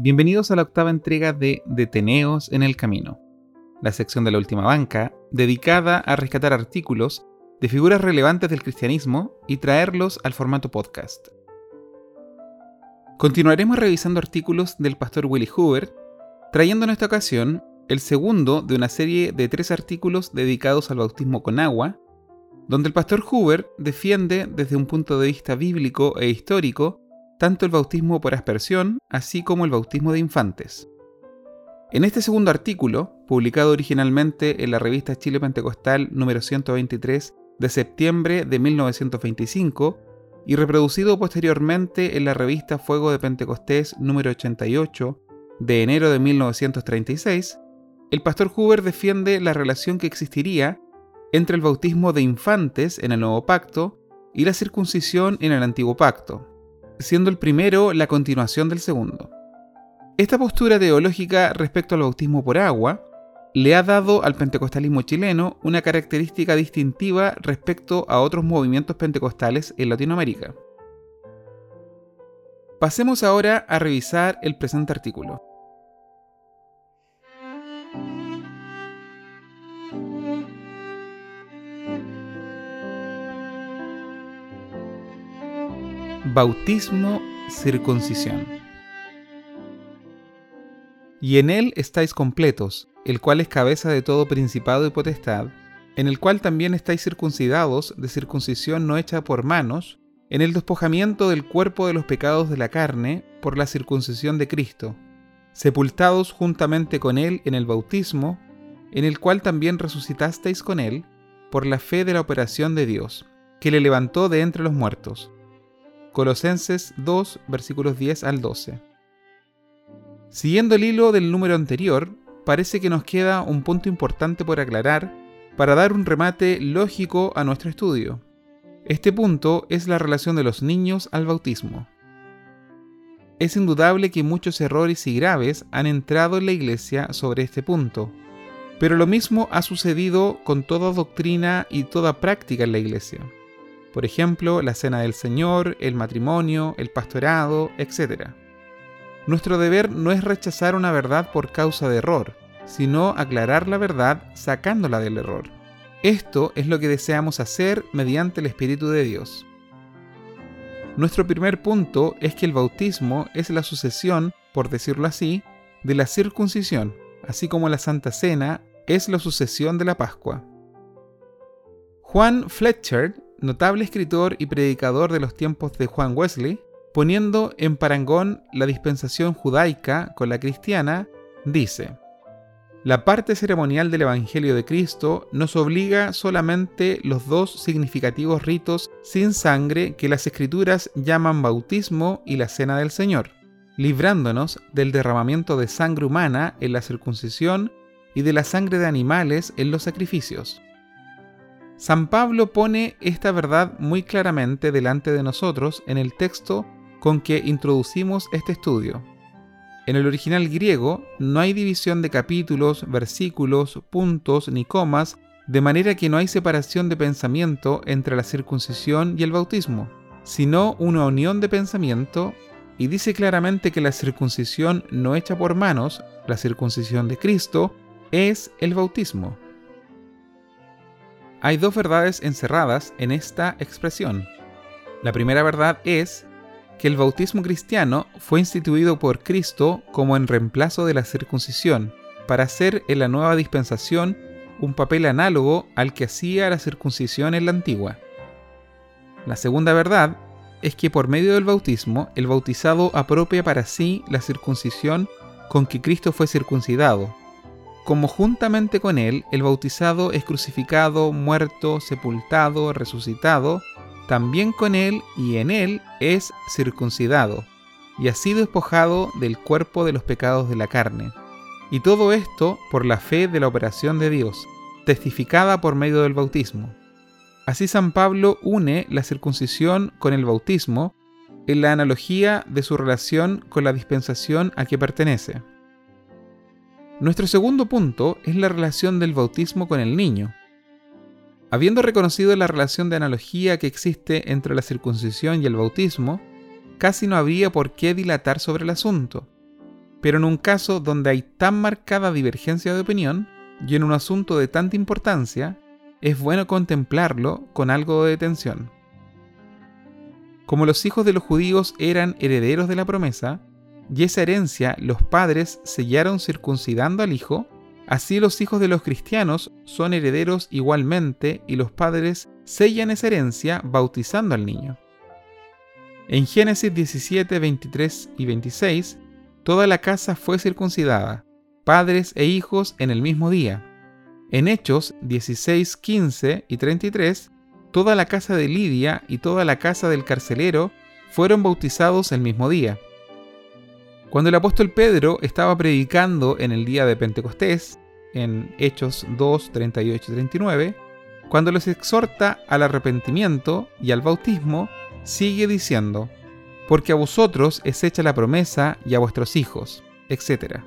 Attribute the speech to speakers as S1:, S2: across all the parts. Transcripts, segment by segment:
S1: Bienvenidos a la octava entrega de Deteneos en el Camino, la sección de la última banca dedicada a rescatar artículos de figuras relevantes del cristianismo y traerlos al formato podcast. Continuaremos revisando artículos del pastor Willie Hoover, trayendo en esta ocasión el segundo de una serie de tres artículos dedicados al bautismo con agua, donde el pastor Hoover defiende desde un punto de vista bíblico e histórico tanto el bautismo por aspersión, así como el bautismo de infantes. En este segundo artículo, publicado originalmente en la revista Chile Pentecostal número 123 de septiembre de 1925 y reproducido posteriormente en la revista Fuego de Pentecostés número 88 de enero de 1936, el pastor Huber defiende la relación que existiría entre el bautismo de infantes en el Nuevo Pacto y la circuncisión en el Antiguo Pacto, siendo el primero la continuación del segundo. Esta postura teológica respecto al bautismo por agua le ha dado al pentecostalismo chileno una característica distintiva respecto a otros movimientos pentecostales en Latinoamérica. Pasemos ahora a revisar el presente artículo. Bautismo, circuncisión. Y en él estáis completos, el cual es cabeza de todo principado y potestad, en el cual también estáis circuncidados de circuncisión no hecha por manos, en el despojamiento del cuerpo de los pecados de la carne por la circuncisión de Cristo, sepultados juntamente con Él en el bautismo, en el cual también resucitasteis con Él por la fe de la operación de Dios, que le levantó de entre los muertos Colosenses 2, versículos 10 al 12. Siguiendo el hilo del número anterior, parece que nos queda un punto importante por aclarar para dar un remate lógico a nuestro estudio. Este punto es la relación de los niños al bautismo. Es indudable que muchos errores y graves han entrado en la Iglesia sobre este punto, pero lo mismo ha sucedido con toda doctrina y toda práctica en la Iglesia por ejemplo, la cena del Señor, el matrimonio, el pastorado, etc. Nuestro deber no es rechazar una verdad por causa de error, sino aclarar la verdad sacándola del error. Esto es lo que deseamos hacer mediante el Espíritu de Dios. Nuestro primer punto es que el bautismo es la sucesión, por decirlo así, de la circuncisión, así como la Santa Cena es la sucesión de la Pascua. Juan Fletcher notable escritor y predicador de los tiempos de Juan Wesley, poniendo en parangón la dispensación judaica con la cristiana, dice, La parte ceremonial del Evangelio de Cristo nos obliga solamente los dos significativos ritos sin sangre que las escrituras llaman bautismo y la cena del Señor, librándonos del derramamiento de sangre humana en la circuncisión y de la sangre de animales en los sacrificios. San Pablo pone esta verdad muy claramente delante de nosotros en el texto con que introducimos este estudio. En el original griego no hay división de capítulos, versículos, puntos ni comas, de manera que no hay separación de pensamiento entre la circuncisión y el bautismo, sino una unión de pensamiento, y dice claramente que la circuncisión no hecha por manos, la circuncisión de Cristo, es el bautismo. Hay dos verdades encerradas en esta expresión. La primera verdad es que el bautismo cristiano fue instituido por Cristo como en reemplazo de la circuncisión, para hacer en la nueva dispensación un papel análogo al que hacía la circuncisión en la antigua. La segunda verdad es que por medio del bautismo el bautizado apropia para sí la circuncisión con que Cristo fue circuncidado, como juntamente con él el bautizado es crucificado, muerto, sepultado, resucitado, también con él y en él es circuncidado, y así despojado del cuerpo de los pecados de la carne. Y todo esto por la fe de la operación de Dios, testificada por medio del bautismo. Así San Pablo une la circuncisión con el bautismo en la analogía de su relación con la dispensación a que pertenece. Nuestro segundo punto es la relación del bautismo con el niño. Habiendo reconocido la relación de analogía que existe entre la circuncisión y el bautismo, casi no habría por qué dilatar sobre el asunto. pero en un caso donde hay tan marcada divergencia de opinión y en un asunto de tanta importancia, es bueno contemplarlo con algo de detención. Como los hijos de los judíos eran herederos de la promesa, y esa herencia los padres sellaron circuncidando al hijo, así los hijos de los cristianos son herederos igualmente y los padres sellan esa herencia bautizando al niño. En Génesis 17, 23 y 26, toda la casa fue circuncidada, padres e hijos en el mismo día. En Hechos 16, 15 y 33, toda la casa de Lidia y toda la casa del carcelero fueron bautizados el mismo día. Cuando el apóstol Pedro estaba predicando en el día de Pentecostés, en Hechos 2, 38 y 39, cuando los exhorta al arrepentimiento y al bautismo, sigue diciendo, porque a vosotros es hecha la promesa y a vuestros hijos, etc.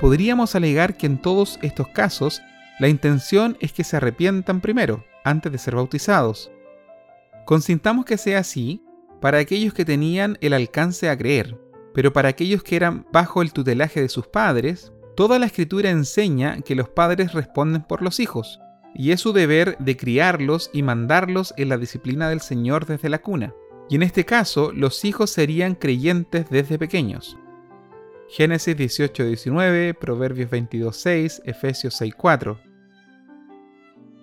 S1: Podríamos alegar que en todos estos casos la intención es que se arrepientan primero, antes de ser bautizados. Consintamos que sea así para aquellos que tenían el alcance a creer, pero para aquellos que eran bajo el tutelaje de sus padres, toda la escritura enseña que los padres responden por los hijos, y es su deber de criarlos y mandarlos en la disciplina del Señor desde la cuna. Y en este caso, los hijos serían creyentes desde pequeños. Génesis 18:19, Proverbios 22:6, Efesios 6:4.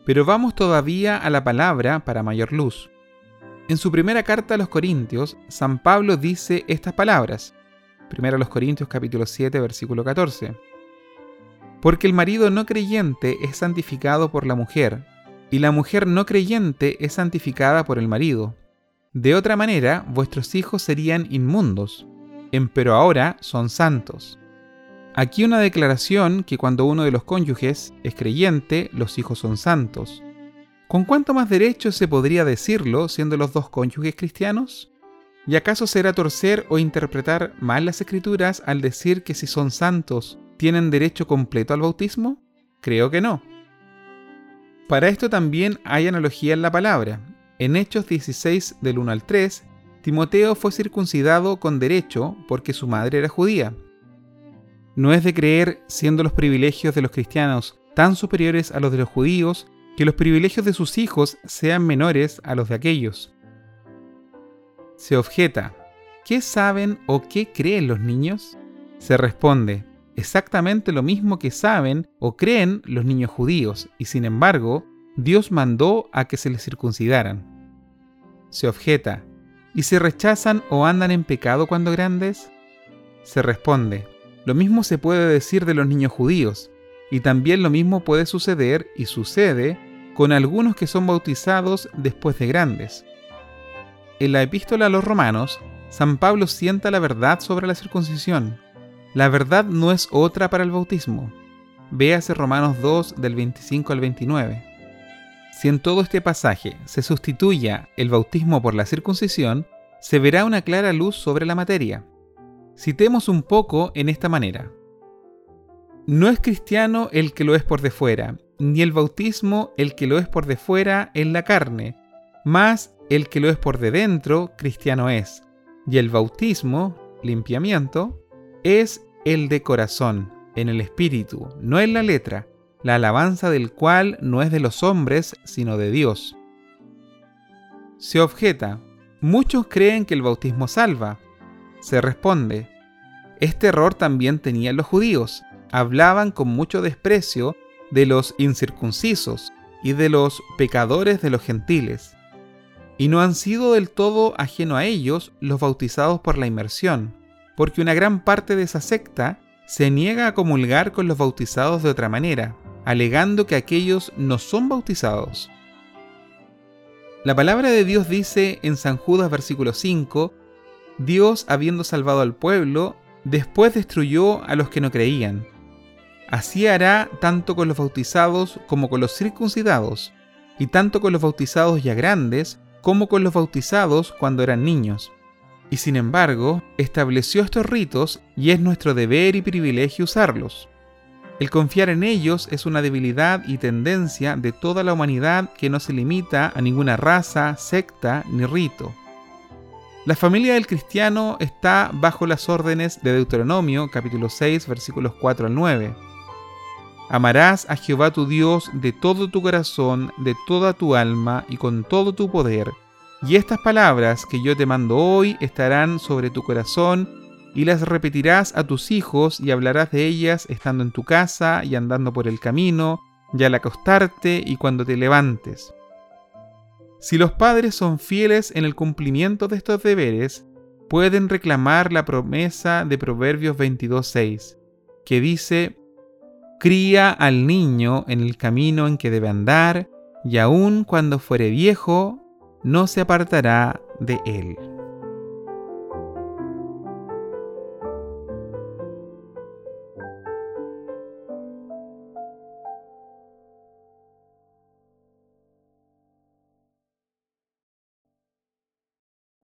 S1: Pero vamos todavía a la palabra para mayor luz. En su primera carta a los Corintios, San Pablo dice estas palabras. Primero a los Corintios capítulo 7 versículo 14. Porque el marido no creyente es santificado por la mujer, y la mujer no creyente es santificada por el marido. De otra manera, vuestros hijos serían inmundos, pero ahora son santos. Aquí una declaración que cuando uno de los cónyuges es creyente, los hijos son santos. ¿Con cuánto más derecho se podría decirlo siendo los dos cónyuges cristianos? ¿Y acaso será torcer o interpretar mal las escrituras al decir que si son santos tienen derecho completo al bautismo? Creo que no. Para esto también hay analogía en la palabra. En Hechos 16 del 1 al 3, Timoteo fue circuncidado con derecho porque su madre era judía no es de creer, siendo los privilegios de los cristianos tan superiores a los de los judíos, que los privilegios de sus hijos sean menores a los de aquellos. Se objeta, ¿qué saben o qué creen los niños? Se responde, exactamente lo mismo que saben o creen los niños judíos, y sin embargo, Dios mandó a que se les circuncidaran. Se objeta, ¿y se rechazan o andan en pecado cuando grandes? Se responde, lo mismo se puede decir de los niños judíos, y también lo mismo puede suceder y sucede con algunos que son bautizados después de grandes. En la epístola a los romanos, San Pablo sienta la verdad sobre la circuncisión. La verdad no es otra para el bautismo. Véase Romanos 2 del 25 al 29. Si en todo este pasaje se sustituya el bautismo por la circuncisión, se verá una clara luz sobre la materia. Citemos un poco en esta manera. No es cristiano el que lo es por de fuera, ni el bautismo el que lo es por de fuera en la carne, mas el que lo es por de dentro, cristiano es. Y el bautismo, limpiamiento, es el de corazón, en el espíritu, no en la letra, la alabanza del cual no es de los hombres, sino de Dios. Se objeta, muchos creen que el bautismo salva, se responde, este error también tenían los judíos. Hablaban con mucho desprecio de los incircuncisos y de los pecadores de los gentiles. Y no han sido del todo ajeno a ellos los bautizados por la inmersión, porque una gran parte de esa secta se niega a comulgar con los bautizados de otra manera, alegando que aquellos no son bautizados. La palabra de Dios dice en San Judas versículo 5 Dios, habiendo salvado al pueblo, después destruyó a los que no creían. Así hará tanto con los bautizados como con los circuncidados, y tanto con los bautizados ya grandes como con los bautizados cuando eran niños. Y sin embargo, estableció estos ritos y es nuestro deber y privilegio usarlos. El confiar en ellos es una debilidad y tendencia de toda la humanidad que no se limita a ninguna raza, secta ni rito. La familia del cristiano está bajo las órdenes de Deuteronomio capítulo 6 versículos 4 al 9. Amarás a Jehová tu Dios de todo tu corazón, de toda tu alma y con todo tu poder. Y estas palabras que yo te mando hoy estarán sobre tu corazón y las repetirás a tus hijos y hablarás de ellas estando en tu casa y andando por el camino, y al acostarte y cuando te levantes si los padres son fieles en el cumplimiento de estos deberes, pueden reclamar la promesa de Proverbios 22.6, que dice, Cría al niño en el camino en que debe andar, y aun cuando fuere viejo, no se apartará de él.